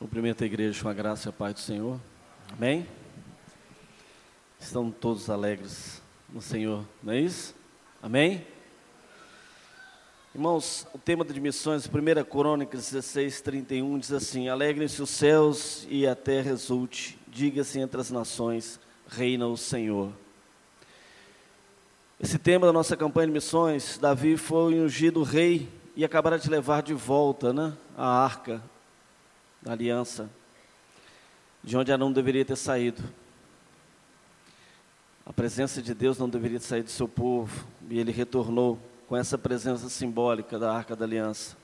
Cumprimento a igreja com a graça e a paz do Senhor. Amém? Estão todos alegres no Senhor, não é isso? Amém? Irmãos, o tema de missões, 1 Crônicas 16, 31, diz assim: Alegrem-se os céus e a terra exulte, diga-se entre as nações, reina o Senhor. Esse tema da nossa campanha de missões, Davi foi ungido rei e acabará de levar de volta né, a arca da aliança, de onde Arão deveria ter saído. A presença de Deus não deveria saído do seu povo, e ele retornou com essa presença simbólica da arca da aliança.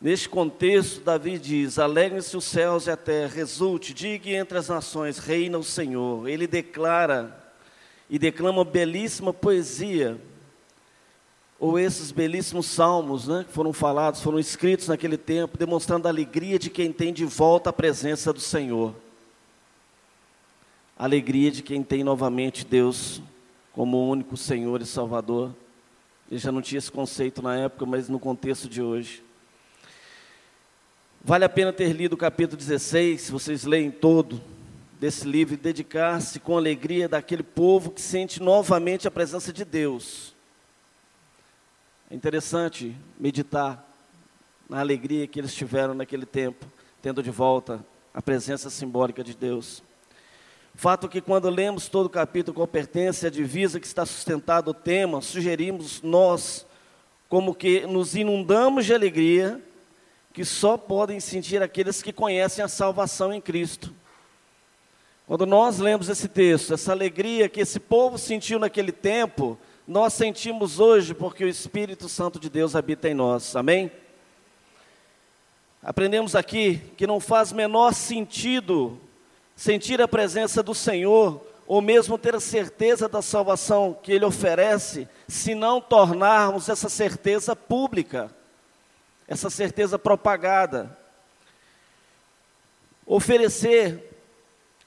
Neste contexto, Davi diz: Alegrem-se os céus e a terra, resulte, diga entre as nações, reina o Senhor. Ele declara e declama belíssima poesia ou esses belíssimos salmos né, que foram falados, foram escritos naquele tempo, demonstrando a alegria de quem tem de volta a presença do Senhor. A alegria de quem tem novamente Deus como único Senhor e Salvador. Ele já não tinha esse conceito na época, mas no contexto de hoje. Vale a pena ter lido o capítulo 16, se vocês leem todo desse livro, e dedicar-se com alegria daquele povo que sente novamente a presença de Deus é interessante meditar na alegria que eles tiveram naquele tempo, tendo de volta a presença simbólica de Deus. Fato que quando lemos todo o capítulo com pertence à divisa que está sustentado o tema, sugerimos nós como que nos inundamos de alegria que só podem sentir aqueles que conhecem a salvação em Cristo. Quando nós lemos esse texto, essa alegria que esse povo sentiu naquele tempo, nós sentimos hoje porque o Espírito Santo de Deus habita em nós, amém? Aprendemos aqui que não faz menor sentido sentir a presença do Senhor, ou mesmo ter a certeza da salvação que Ele oferece, se não tornarmos essa certeza pública, essa certeza propagada. Oferecer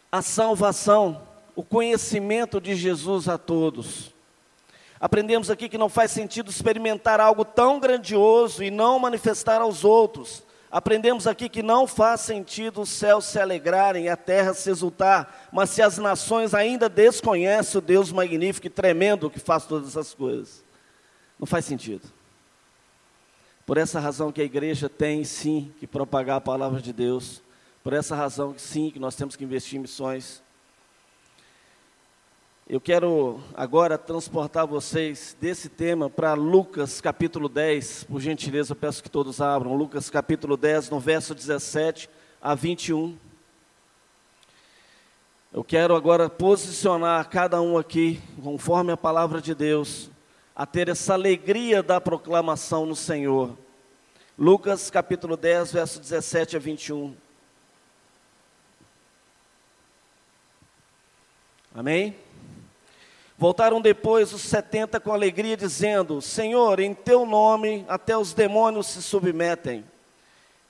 a salvação, o conhecimento de Jesus a todos. Aprendemos aqui que não faz sentido experimentar algo tão grandioso e não manifestar aos outros. Aprendemos aqui que não faz sentido os céus se alegrarem e a terra se exultar, mas se as nações ainda desconhecem o Deus magnífico e tremendo que faz todas essas coisas. Não faz sentido. Por essa razão que a igreja tem sim que propagar a palavra de Deus, por essa razão que sim que nós temos que investir em missões, eu quero agora transportar vocês desse tema para Lucas capítulo 10, por gentileza, peço que todos abram. Lucas capítulo 10, no verso 17 a 21. Eu quero agora posicionar cada um aqui, conforme a palavra de Deus, a ter essa alegria da proclamação no Senhor. Lucas capítulo 10, verso 17 a 21. Amém? Voltaram depois os setenta com alegria, dizendo: Senhor, em teu nome até os demônios se submetem.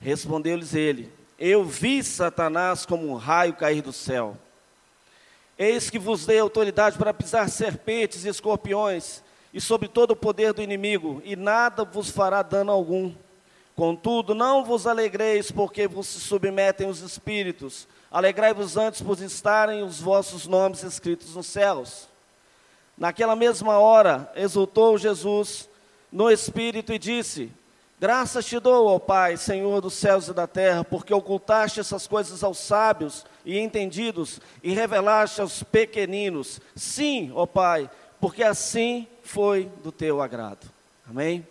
Respondeu-lhes ele: Eu vi Satanás como um raio cair do céu. Eis que vos dei autoridade para pisar serpentes e escorpiões, e sobre todo o poder do inimigo, e nada vos fará dano algum. Contudo, não vos alegreis, porque vos submetem os espíritos. Alegrai-vos antes por estarem os vossos nomes escritos nos céus. Naquela mesma hora, exultou Jesus no Espírito e disse: Graças te dou, ó Pai, Senhor dos céus e da terra, porque ocultaste essas coisas aos sábios e entendidos e revelaste aos pequeninos. Sim, ó Pai, porque assim foi do teu agrado. Amém?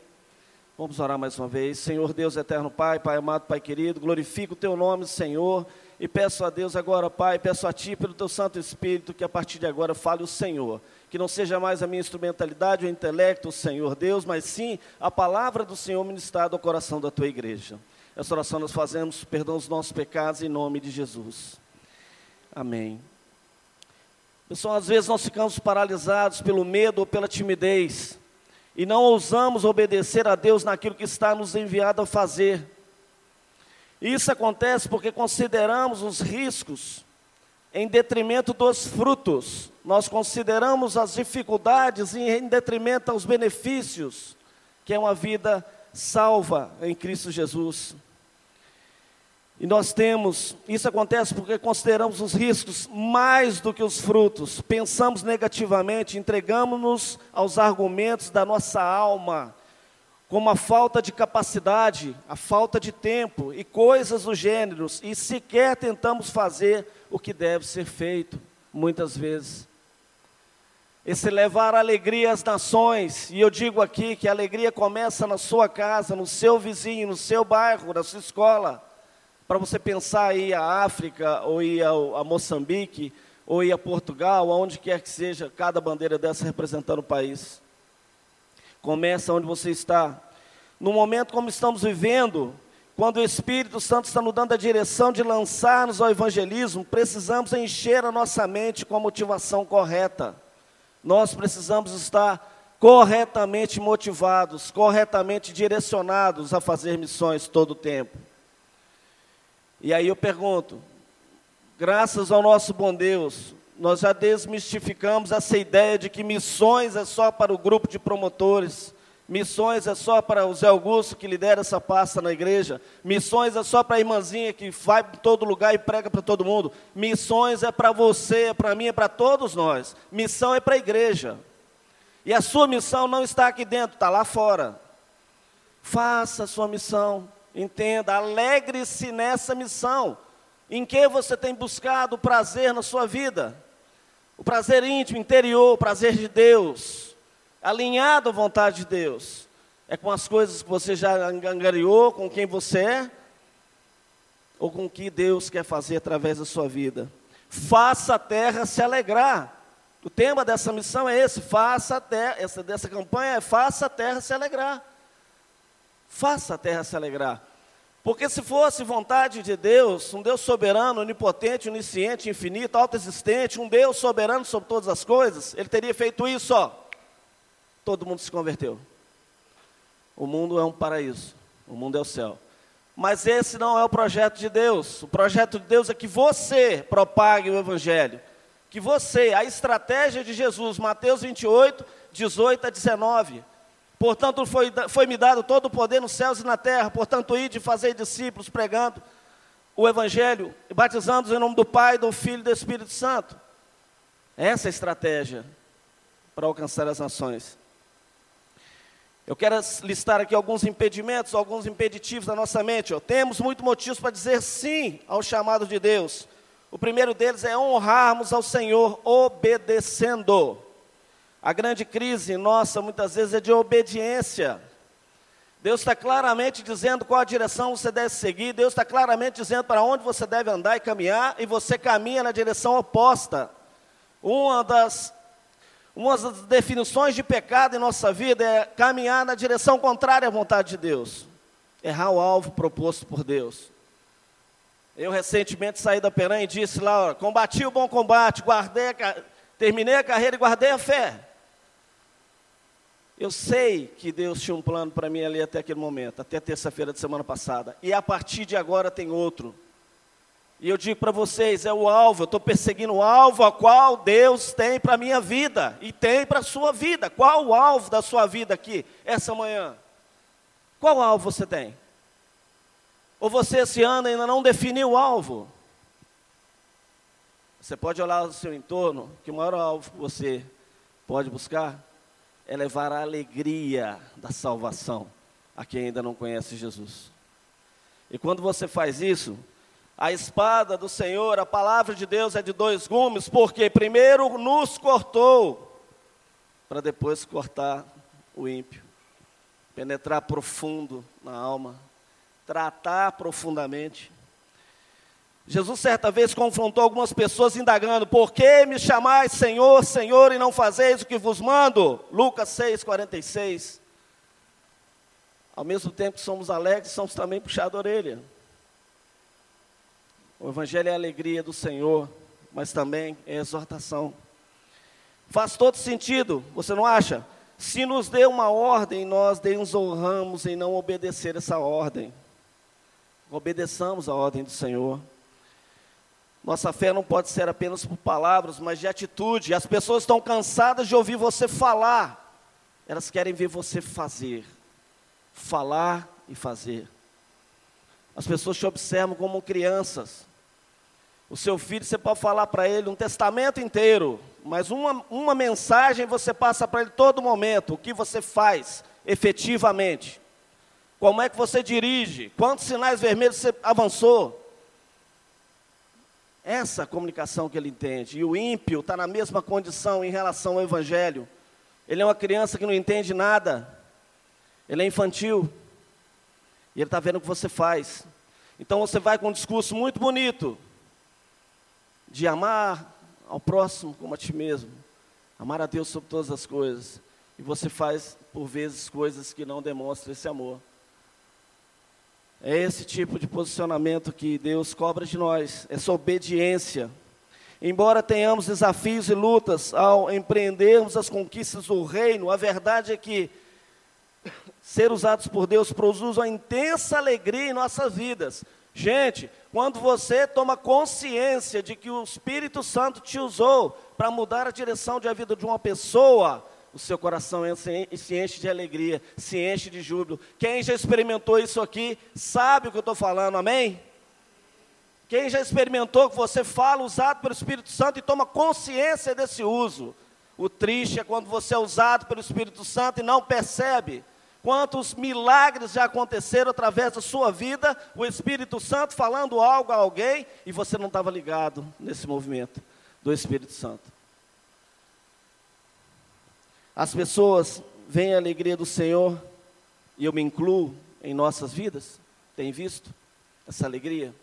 Vamos orar mais uma vez. Senhor Deus eterno Pai, Pai amado, Pai querido, glorifico o teu nome, Senhor, e peço a Deus agora, Pai, peço a Ti, pelo teu Santo Espírito, que a partir de agora fale o Senhor que não seja mais a minha instrumentalidade, o intelecto, o Senhor Deus, mas sim a palavra do Senhor ministrada ao coração da tua igreja. Essa oração nós fazemos, perdão os nossos pecados em nome de Jesus. Amém. Pessoal, às vezes nós ficamos paralisados pelo medo ou pela timidez e não ousamos obedecer a Deus naquilo que está nos enviado a fazer. Isso acontece porque consideramos os riscos em detrimento dos frutos. Nós consideramos as dificuldades em detrimento aos benefícios, que é uma vida salva em Cristo Jesus. E nós temos, isso acontece porque consideramos os riscos mais do que os frutos, pensamos negativamente, entregamos-nos aos argumentos da nossa alma, como a falta de capacidade, a falta de tempo e coisas do gênero, e sequer tentamos fazer o que deve ser feito, muitas vezes. Esse levar alegria às nações, e eu digo aqui que a alegria começa na sua casa, no seu vizinho, no seu bairro, na sua escola para você pensar ir à África, ou ir a Moçambique, ou ir a Portugal, aonde quer que seja, cada bandeira dessa representando o país. Começa onde você está. No momento como estamos vivendo, quando o Espírito Santo está nos dando a direção de lançar-nos ao evangelismo, precisamos encher a nossa mente com a motivação correta. Nós precisamos estar corretamente motivados, corretamente direcionados a fazer missões todo o tempo. E aí eu pergunto, graças ao nosso bom Deus, nós já desmistificamos essa ideia de que missões é só para o grupo de promotores, missões é só para o Zé Augusto que lidera essa pasta na igreja, missões é só para a irmãzinha que vai para todo lugar e prega para todo mundo, missões é para você, é para mim, é para todos nós, missão é para a igreja. E a sua missão não está aqui dentro, está lá fora. Faça a sua missão, Entenda, alegre-se nessa missão. Em que você tem buscado prazer na sua vida? O prazer íntimo, interior, o prazer de Deus, alinhado à vontade de Deus. É com as coisas que você já angariou, com quem você é, ou com o que Deus quer fazer através da sua vida. Faça a terra se alegrar. O tema dessa missão é esse: faça a terra, essa, dessa campanha é faça a terra se alegrar. Faça a terra se alegrar. Porque se fosse vontade de Deus, um Deus soberano, onipotente, onisciente, infinito, autoexistente, um Deus soberano sobre todas as coisas, ele teria feito isso, ó. Todo mundo se converteu. O mundo é um paraíso, o mundo é o céu. Mas esse não é o projeto de Deus. O projeto de Deus é que você propague o evangelho. Que você, a estratégia de Jesus, Mateus 28, 18 a 19 Portanto, foi, foi-me dado todo o poder nos céus e na terra. Portanto, ide e fazer discípulos, pregando o Evangelho, batizando-os em nome do Pai, do Filho e do Espírito Santo. Essa é a estratégia para alcançar as nações. Eu quero listar aqui alguns impedimentos, alguns impeditivos da nossa mente. Ó. Temos muitos motivos para dizer sim ao chamado de Deus. O primeiro deles é honrarmos ao Senhor obedecendo. A grande crise nossa muitas vezes é de obediência. Deus está claramente dizendo qual a direção você deve seguir, Deus está claramente dizendo para onde você deve andar e caminhar, e você caminha na direção oposta. Uma das, uma das definições de pecado em nossa vida é caminhar na direção contrária à vontade de Deus, errar o alvo proposto por Deus. Eu recentemente saí da Peran e disse lá, combati o bom combate, guardei a, terminei a carreira e guardei a fé. Eu sei que Deus tinha um plano para mim ali até aquele momento, até terça-feira de semana passada. E a partir de agora tem outro. E eu digo para vocês, é o alvo, eu estou perseguindo o alvo a qual Deus tem para a minha vida e tem para a sua vida. Qual o alvo da sua vida aqui, essa manhã? Qual alvo você tem? Ou você esse ano ainda não definiu o alvo? Você pode olhar no seu entorno, que o maior alvo que você pode buscar é levar a alegria da salvação a quem ainda não conhece Jesus. E quando você faz isso, a espada do Senhor, a palavra de Deus é de dois gumes, porque primeiro nos cortou, para depois cortar o ímpio, penetrar profundo na alma, tratar profundamente. Jesus certa vez confrontou algumas pessoas indagando: Por que me chamais Senhor, Senhor, e não fazeis o que vos mando? Lucas 6, 46. Ao mesmo tempo que somos alegres, somos também puxados a orelha. O Evangelho é a alegria do Senhor, mas também é exortação. Faz todo sentido, você não acha? Se nos deu uma ordem, nós desonramos em não obedecer essa ordem. Obedeçamos a ordem do Senhor. Nossa fé não pode ser apenas por palavras, mas de atitude. As pessoas estão cansadas de ouvir você falar, elas querem ver você fazer. Falar e fazer. As pessoas te observam como crianças. O seu filho, você pode falar para ele um testamento inteiro, mas uma, uma mensagem você passa para ele todo momento. O que você faz efetivamente? Como é que você dirige? Quantos sinais vermelhos você avançou? Essa comunicação que ele entende. E o ímpio está na mesma condição em relação ao Evangelho. Ele é uma criança que não entende nada. Ele é infantil. E ele está vendo o que você faz. Então você vai com um discurso muito bonito de amar ao próximo como a ti mesmo, amar a Deus sobre todas as coisas. E você faz, por vezes, coisas que não demonstram esse amor. É esse tipo de posicionamento que Deus cobra de nós, essa obediência. Embora tenhamos desafios e lutas ao empreendermos as conquistas do reino, a verdade é que ser usados por Deus produz uma intensa alegria em nossas vidas. Gente, quando você toma consciência de que o Espírito Santo te usou para mudar a direção de a vida de uma pessoa, o seu coração se enche de alegria, se enche de júbilo. Quem já experimentou isso aqui, sabe o que eu estou falando, amém? Quem já experimentou que você fala usado pelo Espírito Santo e toma consciência desse uso. O triste é quando você é usado pelo Espírito Santo e não percebe. Quantos milagres já aconteceram através da sua vida, o Espírito Santo falando algo a alguém e você não estava ligado nesse movimento do Espírito Santo. As pessoas veem a alegria do Senhor, e eu me incluo em nossas vidas, tem visto essa alegria?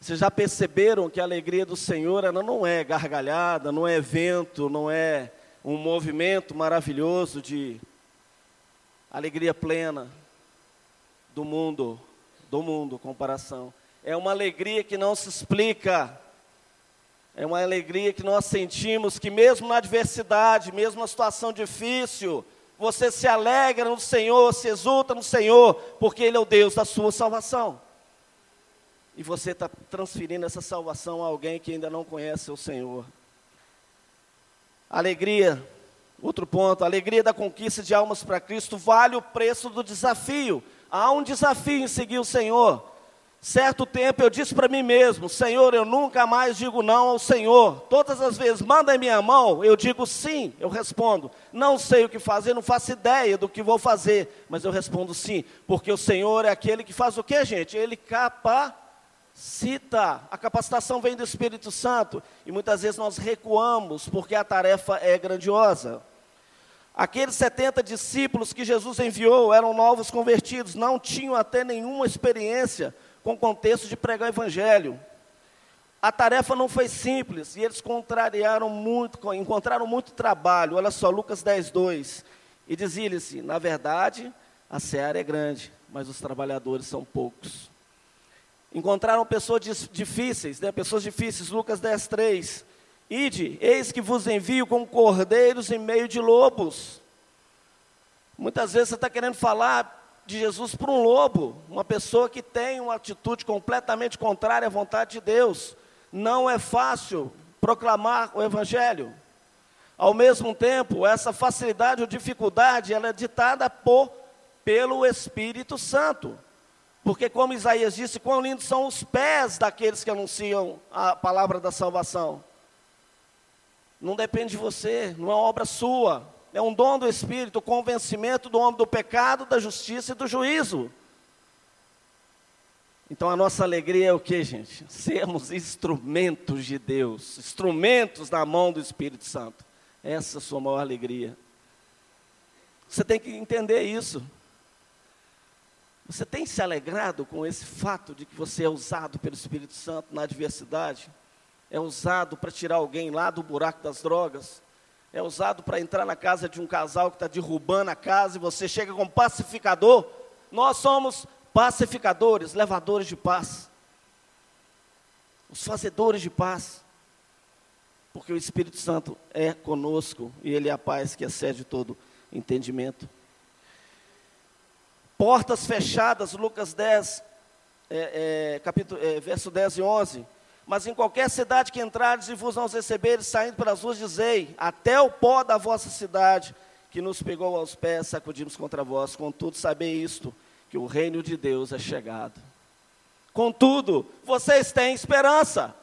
Vocês já perceberam que a alegria do Senhor ela não é gargalhada, não é evento, não é um movimento maravilhoso de alegria plena do mundo, do mundo, comparação. É uma alegria que não se explica, é uma alegria que nós sentimos que, mesmo na adversidade, mesmo na situação difícil, você se alegra no Senhor, se exulta no Senhor, porque Ele é o Deus da sua salvação. E você está transferindo essa salvação a alguém que ainda não conhece o Senhor. Alegria, outro ponto, a alegria da conquista de almas para Cristo vale o preço do desafio. Há um desafio em seguir o Senhor. Certo tempo eu disse para mim mesmo: Senhor, eu nunca mais digo não ao Senhor. Todas as vezes manda em minha mão, eu digo sim, eu respondo. Não sei o que fazer, não faço ideia do que vou fazer, mas eu respondo sim, porque o Senhor é aquele que faz o que, gente? Ele capacita. A capacitação vem do Espírito Santo e muitas vezes nós recuamos porque a tarefa é grandiosa. Aqueles 70 discípulos que Jesus enviou eram novos convertidos, não tinham até nenhuma experiência com o contexto de pregar o evangelho. A tarefa não foi simples e eles contrariaram muito, encontraram muito trabalho. Olha só, Lucas 10, 2. E dizia-lhes: Na verdade, a seara é grande, mas os trabalhadores são poucos. Encontraram pessoas difíceis, né? pessoas difíceis, Lucas 10, 3. Ide, eis que vos envio como cordeiros em meio de lobos. Muitas vezes você está querendo falar de Jesus para um lobo, uma pessoa que tem uma atitude completamente contrária à vontade de Deus. Não é fácil proclamar o Evangelho. Ao mesmo tempo, essa facilidade ou dificuldade, ela é ditada por, pelo Espírito Santo. Porque, como Isaías disse, quão lindos são os pés daqueles que anunciam a palavra da salvação. Não depende de você, não é obra sua, é um dom do Espírito, o convencimento do homem do pecado, da justiça e do juízo. Então a nossa alegria é o que, gente? Sermos instrumentos de Deus, instrumentos na mão do Espírito Santo. Essa é a sua maior alegria. Você tem que entender isso. Você tem se alegrado com esse fato de que você é usado pelo Espírito Santo na adversidade? É usado para tirar alguém lá do buraco das drogas? É usado para entrar na casa de um casal que está derrubando a casa e você chega como pacificador. Nós somos pacificadores, levadores de paz, os fazedores de paz, porque o Espírito Santo é conosco e Ele é a paz que excede todo entendimento. Portas fechadas, Lucas 10, é, é, capítulo, é, verso 10 e 11 mas em qualquer cidade que entrares e vos não receberes, saindo pelas ruas, dizei, até o pó da vossa cidade, que nos pegou aos pés, sacudimos contra vós. Contudo, sabei isto, que o reino de Deus é chegado. Contudo, vocês têm esperança.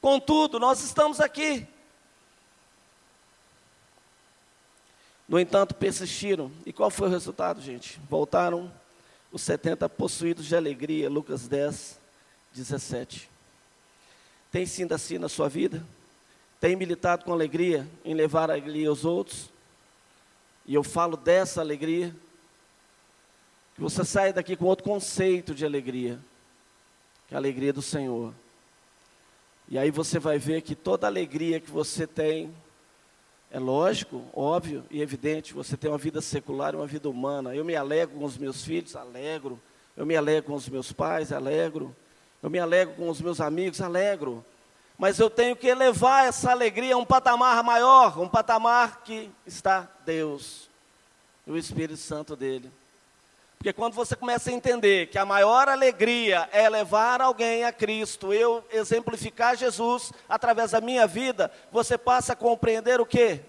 Contudo, nós estamos aqui. No entanto, persistiram. E qual foi o resultado, gente? Voltaram os 70 possuídos de alegria. Lucas 10, 17. Tem sido assim na sua vida? Tem militado com alegria em levar a alegria aos outros? E eu falo dessa alegria. Que você saia daqui com outro conceito de alegria. Que é a alegria do Senhor. E aí você vai ver que toda alegria que você tem é lógico, óbvio e evidente, você tem uma vida secular e uma vida humana. Eu me alegro com os meus filhos, alegro. Eu me alegro com os meus pais, alegro. Eu me alegro com os meus amigos, alegro. Mas eu tenho que elevar essa alegria a um patamar maior, um patamar que está Deus, e o Espírito Santo dele. Porque quando você começa a entender que a maior alegria é levar alguém a Cristo, eu exemplificar Jesus através da minha vida, você passa a compreender o quê?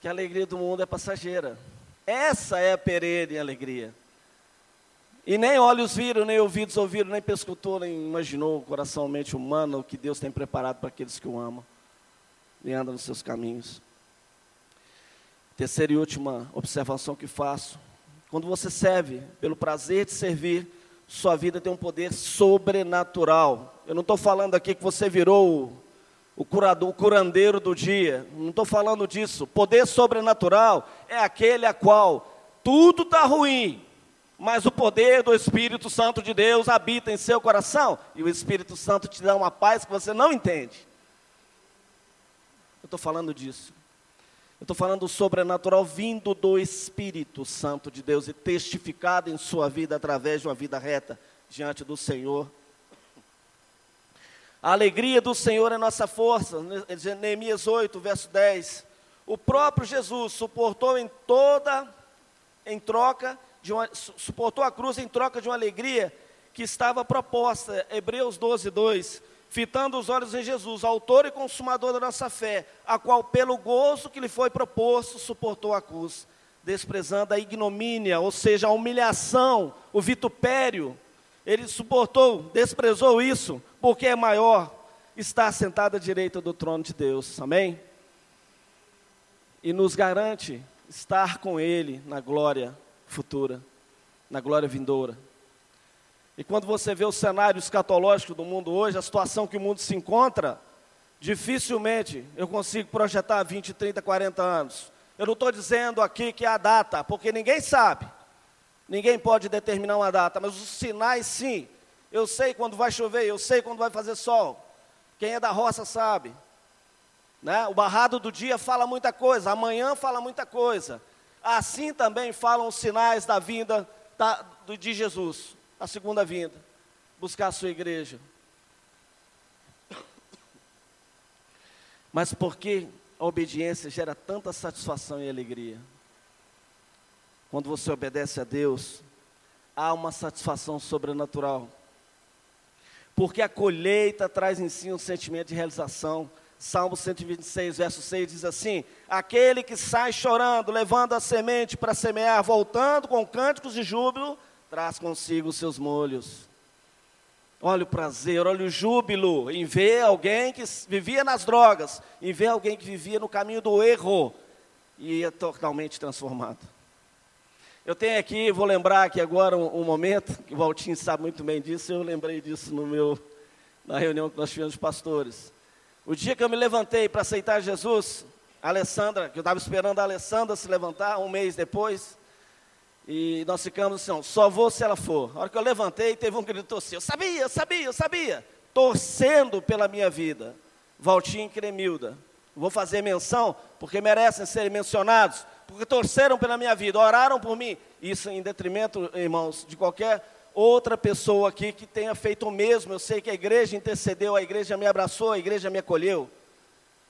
Que a alegria do mundo é passageira. Essa é a perene alegria. E nem olhos viram, nem ouvidos ouviram, nem pescutou, nem imaginou o coração, mente humana o que Deus tem preparado para aqueles que o amam e andam nos seus caminhos. Terceira e última observação que faço quando você serve pelo prazer de servir, sua vida tem um poder sobrenatural. Eu não estou falando aqui que você virou o, curador, o curandeiro do dia. Não estou falando disso. Poder sobrenatural é aquele a qual tudo está ruim, mas o poder do Espírito Santo de Deus habita em seu coração e o Espírito Santo te dá uma paz que você não entende. Eu estou falando disso. Eu estou falando do sobrenatural vindo do Espírito Santo de Deus e testificado em sua vida através de uma vida reta diante do Senhor. A alegria do Senhor é nossa força. Neemias 8, verso 10. O próprio Jesus suportou em toda, em troca uma, suportou a cruz em troca de uma alegria que estava proposta. Hebreus 12, 2 fitando os olhos em Jesus, autor e consumador da nossa fé, a qual, pelo gozo que lhe foi proposto, suportou a cruz, desprezando a ignomínia, ou seja, a humilhação, o vitupério. Ele suportou, desprezou isso, porque é maior estar sentado à direita do trono de Deus. Amém? E nos garante estar com Ele na glória futura, na glória vindoura. E quando você vê o cenário escatológico do mundo hoje, a situação que o mundo se encontra, dificilmente eu consigo projetar 20, 30, 40 anos. Eu não estou dizendo aqui que é a data, porque ninguém sabe. Ninguém pode determinar uma data, mas os sinais sim. Eu sei quando vai chover, eu sei quando vai fazer sol. Quem é da roça sabe. Né? O barrado do dia fala muita coisa, amanhã fala muita coisa. Assim também falam os sinais da vinda da, de Jesus a segunda vinda, buscar a sua igreja. Mas por que a obediência gera tanta satisfação e alegria? Quando você obedece a Deus, há uma satisfação sobrenatural. Porque a colheita traz em si um sentimento de realização. Salmo 126, verso 6 diz assim: Aquele que sai chorando, levando a semente para semear, voltando com cânticos de júbilo, traz consigo os seus molhos. Olha o prazer, olha o júbilo em ver alguém que vivia nas drogas, em ver alguém que vivia no caminho do erro e ia totalmente transformado. Eu tenho aqui, vou lembrar aqui agora um, um momento, que o Valtinho sabe muito bem disso, eu lembrei disso no meu, na reunião que nós tivemos de pastores. O dia que eu me levantei para aceitar Jesus, a Alessandra, que eu estava esperando a Alessandra se levantar, um mês depois, e nós ficamos assim, só vou se ela for. A hora que eu levantei, teve um grito assim, eu sabia, eu sabia, eu sabia. Torcendo pela minha vida. Valtinho e Cremilda. Vou fazer menção, porque merecem ser mencionados, porque torceram pela minha vida, oraram por mim. Isso em detrimento, irmãos, de qualquer outra pessoa aqui que tenha feito o mesmo. Eu sei que a igreja intercedeu, a igreja me abraçou, a igreja me acolheu.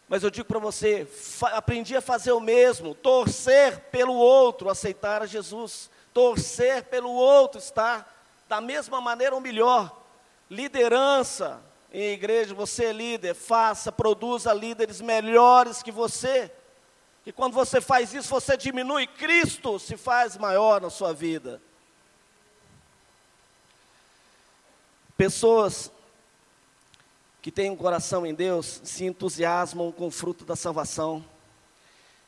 Mas eu digo para você, aprendi a fazer o mesmo, torcer pelo outro, aceitar a Jesus, torcer pelo outro, estar da mesma maneira ou melhor. Liderança em igreja, você é líder, faça, produza líderes melhores que você. E quando você faz isso, você diminui, Cristo se faz maior na sua vida. Pessoas que têm um coração em Deus se entusiasmam com o fruto da salvação.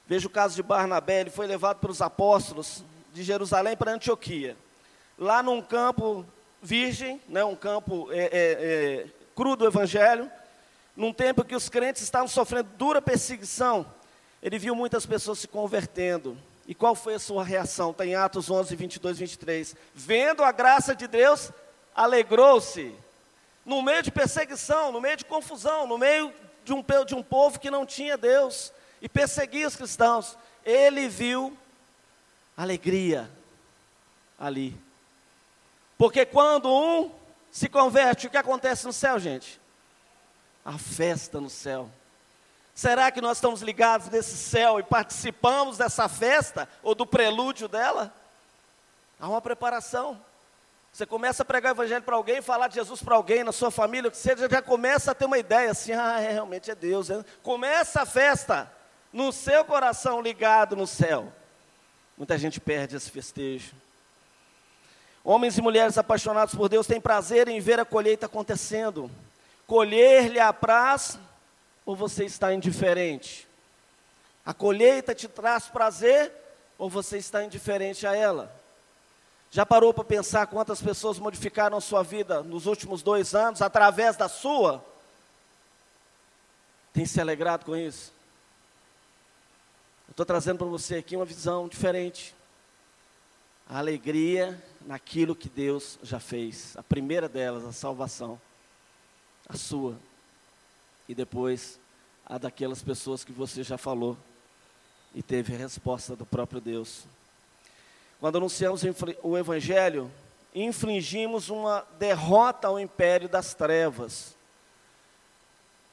Veja o caso de Barnabé, ele foi levado pelos apóstolos de Jerusalém para Antioquia. Lá num campo virgem, né, um campo é, é, é, cru do evangelho, num tempo que os crentes estavam sofrendo dura perseguição, ele viu muitas pessoas se convertendo. E qual foi a sua reação? Está em Atos 11, 22, 23. Vendo a graça de Deus, alegrou-se. No meio de perseguição, no meio de confusão, no meio de um, de um povo que não tinha Deus e perseguia os cristãos, ele viu alegria ali. Porque quando um se converte, o que acontece no céu, gente? A festa no céu. Será que nós estamos ligados nesse céu e participamos dessa festa ou do prelúdio dela? Há uma preparação. Você começa a pregar o evangelho para alguém, falar de Jesus para alguém, na sua família, que seja, já começa a ter uma ideia assim, ah, é, realmente é Deus. É. Começa a festa no seu coração ligado no céu. Muita gente perde esse festejo. Homens e mulheres apaixonados por Deus têm prazer em ver a colheita acontecendo. Colher-lhe apraz ou você está indiferente? A colheita te traz prazer ou você está indiferente a ela? Já parou para pensar quantas pessoas modificaram sua vida nos últimos dois anos através da sua? Tem se alegrado com isso? Eu estou trazendo para você aqui uma visão diferente. A alegria naquilo que Deus já fez. A primeira delas, a salvação. A sua. E depois a daquelas pessoas que você já falou e teve a resposta do próprio Deus. Quando anunciamos o Evangelho, infligimos uma derrota ao império das trevas.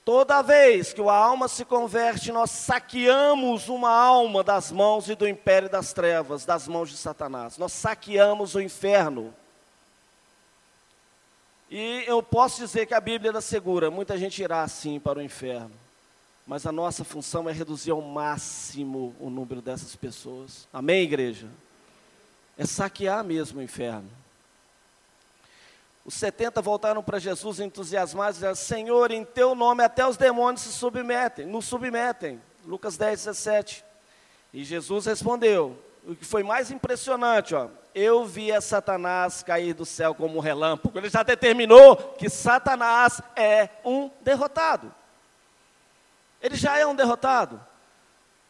Toda vez que a alma se converte, nós saqueamos uma alma das mãos e do império das trevas, das mãos de Satanás. Nós saqueamos o inferno. E eu posso dizer que a Bíblia é segura, muita gente irá assim para o inferno. Mas a nossa função é reduzir ao máximo o número dessas pessoas. Amém, igreja? É saquear mesmo o inferno. Os 70 voltaram para Jesus entusiasmados disseram, Senhor, em teu nome até os demônios se submetem, nos submetem. Lucas 10, 17. E Jesus respondeu, o que foi mais impressionante, ó, eu vi a Satanás cair do céu como um relâmpago. Ele já determinou que Satanás é um derrotado. Ele já é um derrotado.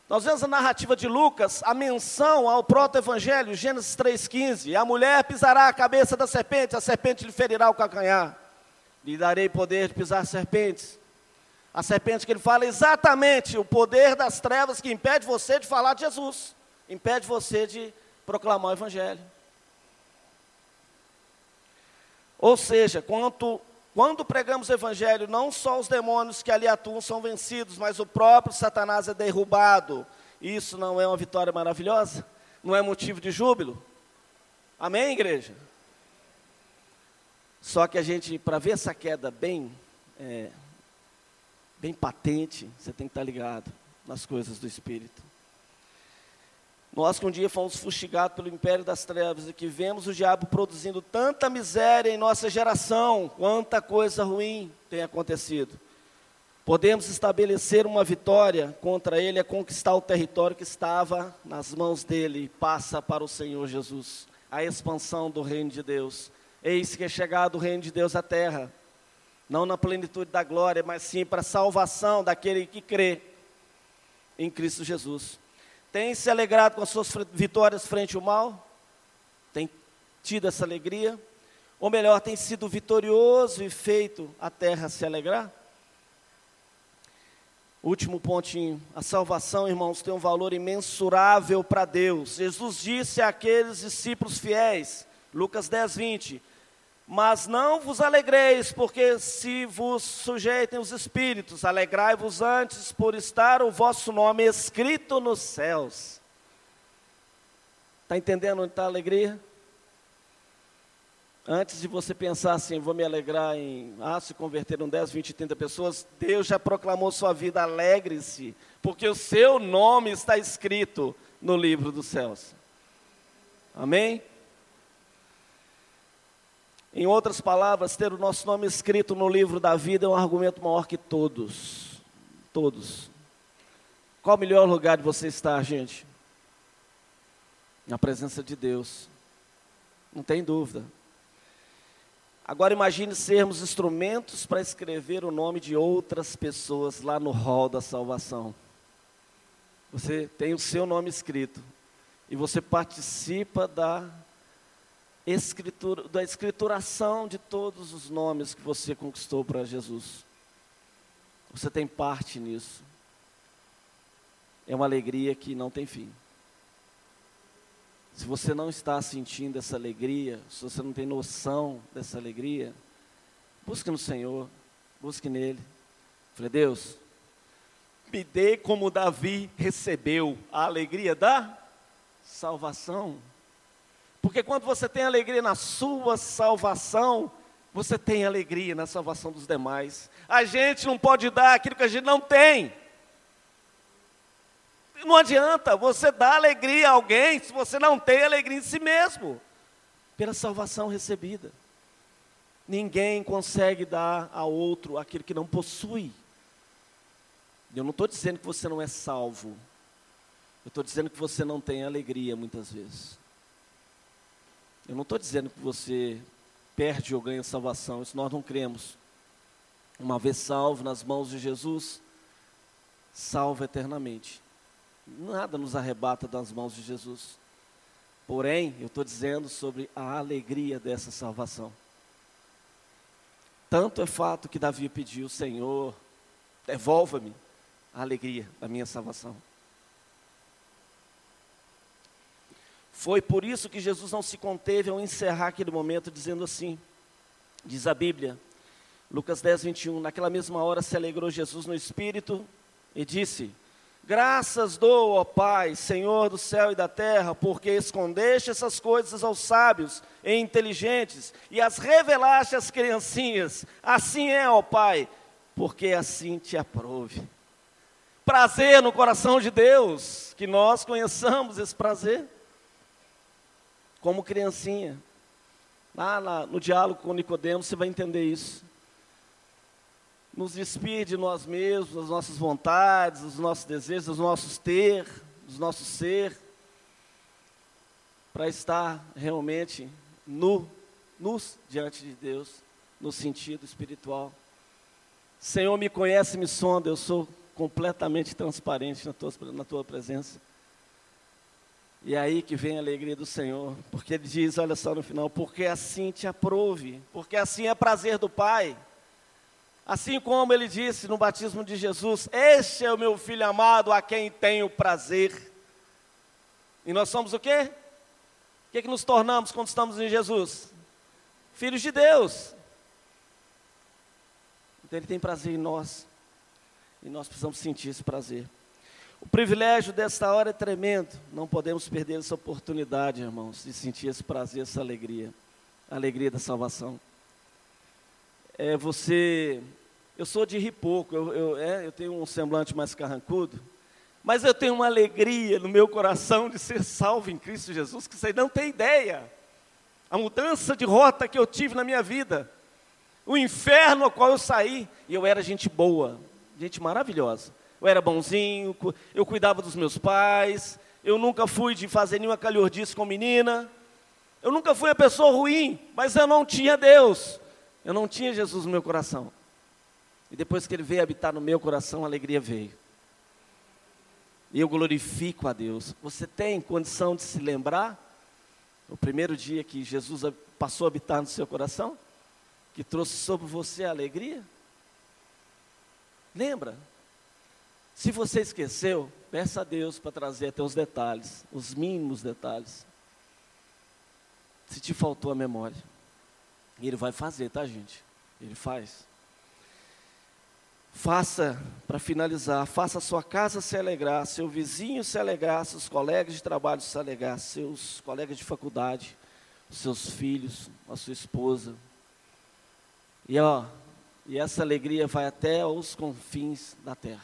Nós vemos a narrativa de Lucas, a menção ao proto-evangelho, Gênesis 3,15. A mulher pisará a cabeça da serpente, a serpente lhe ferirá o calcanhar. Lhe darei poder de pisar serpentes. A serpente que ele fala é exatamente o poder das trevas que impede você de falar de Jesus, impede você de proclamar o evangelho. Ou seja, quanto quando pregamos o evangelho, não só os demônios que ali atuam são vencidos, mas o próprio Satanás é derrubado. Isso não é uma vitória maravilhosa? Não é motivo de júbilo? Amém, igreja? Só que a gente, para ver essa queda bem, é, bem patente, você tem que estar ligado nas coisas do Espírito. Nós que um dia fomos fustigados pelo império das trevas e que vemos o diabo produzindo tanta miséria em nossa geração, quanta coisa ruim tem acontecido. Podemos estabelecer uma vitória contra ele, é conquistar o território que estava nas mãos dele, passa para o Senhor Jesus. A expansão do reino de Deus. Eis que é chegado o reino de Deus à terra. Não na plenitude da glória, mas sim para a salvação daquele que crê em Cristo Jesus. Tem se alegrado com as suas vitórias frente ao mal? Tem tido essa alegria? Ou melhor, tem sido vitorioso e feito a terra se alegrar? Último pontinho. A salvação, irmãos, tem um valor imensurável para Deus. Jesus disse àqueles discípulos fiéis, Lucas 10, 20: mas não vos alegreis, porque se vos sujeitem os espíritos, alegrai-vos antes por estar o vosso nome escrito nos céus. Está entendendo onde está a alegria? Antes de você pensar assim, vou me alegrar em, ah, se converteram 10, 20, 30 pessoas, Deus já proclamou sua vida, alegre-se, porque o seu nome está escrito no livro dos céus. Amém? Em outras palavras, ter o nosso nome escrito no livro da vida é um argumento maior que todos. Todos. Qual o melhor lugar de você estar, gente? Na presença de Deus. Não tem dúvida. Agora imagine sermos instrumentos para escrever o nome de outras pessoas lá no hall da salvação. Você tem o seu nome escrito e você participa da escritura, da escrituração de todos os nomes que você conquistou para Jesus. Você tem parte nisso. É uma alegria que não tem fim. Se você não está sentindo essa alegria, se você não tem noção dessa alegria, busque no Senhor, busque nele. Falei, Deus, me dê como Davi recebeu a alegria da salvação. Porque quando você tem alegria na sua salvação, você tem alegria na salvação dos demais. A gente não pode dar aquilo que a gente não tem. Não adianta você dar alegria a alguém se você não tem alegria em si mesmo, pela salvação recebida. Ninguém consegue dar a outro aquilo que não possui. Eu não estou dizendo que você não é salvo. Eu estou dizendo que você não tem alegria muitas vezes. Eu não estou dizendo que você perde ou ganha salvação. Isso nós não cremos. Uma vez salvo nas mãos de Jesus, salvo eternamente. Nada nos arrebata das mãos de Jesus. Porém, eu estou dizendo sobre a alegria dessa salvação. Tanto é fato que Davi pediu, Senhor, devolva-me a alegria da minha salvação. Foi por isso que Jesus não se conteve ao encerrar aquele momento dizendo assim, diz a Bíblia, Lucas 10, 21, naquela mesma hora se alegrou Jesus no Espírito e disse, Graças dou, ó Pai, Senhor do céu e da terra, porque escondeste essas coisas aos sábios e inteligentes e as revelaste às criancinhas. Assim é, ó Pai, porque assim te aprove. Prazer no coração de Deus, que nós conheçamos esse prazer. Como criancinha. Lá no diálogo com Nicodemos, você vai entender isso nos despir de nós mesmos, das nossas vontades, dos nossos desejos, dos nossos ter, dos nossos ser, para estar realmente nu, nus diante de Deus, no sentido espiritual. Senhor, me conhece, me sonda, eu sou completamente transparente na tua, na tua presença. E é aí que vem a alegria do Senhor, porque Ele diz, olha só no final, porque assim te aprove, porque assim é prazer do Pai. Assim como ele disse no batismo de Jesus: Este é o meu filho amado a quem tenho prazer. E nós somos o quê? O que, é que nos tornamos quando estamos em Jesus? Filhos de Deus. Então ele tem prazer em nós. E nós precisamos sentir esse prazer. O privilégio desta hora é tremendo. Não podemos perder essa oportunidade, irmãos, de sentir esse prazer, essa alegria. A alegria da salvação é, você. Eu sou de rir pouco, eu, eu, é, eu tenho um semblante mais carrancudo, mas eu tenho uma alegria no meu coração de ser salvo em Cristo Jesus, que você não tem ideia. A mudança de rota que eu tive na minha vida, o inferno ao qual eu saí, e eu era gente boa, gente maravilhosa. Eu era bonzinho, eu cuidava dos meus pais, eu nunca fui de fazer nenhuma calhordice com menina, eu nunca fui a pessoa ruim, mas eu não tinha Deus. Eu não tinha Jesus no meu coração. E depois que ele veio habitar no meu coração, a alegria veio. E eu glorifico a Deus. Você tem condição de se lembrar o primeiro dia que Jesus passou a habitar no seu coração? Que trouxe sobre você a alegria? Lembra? Se você esqueceu, peça a Deus para trazer até os detalhes, os mínimos detalhes. Se te faltou a memória. E ele vai fazer, tá, gente? Ele faz. Faça, para finalizar, faça a sua casa se alegrar, seu vizinho se alegrar, seus colegas de trabalho se alegrar, seus colegas de faculdade, seus filhos, a sua esposa. E ó, e essa alegria vai até os confins da terra,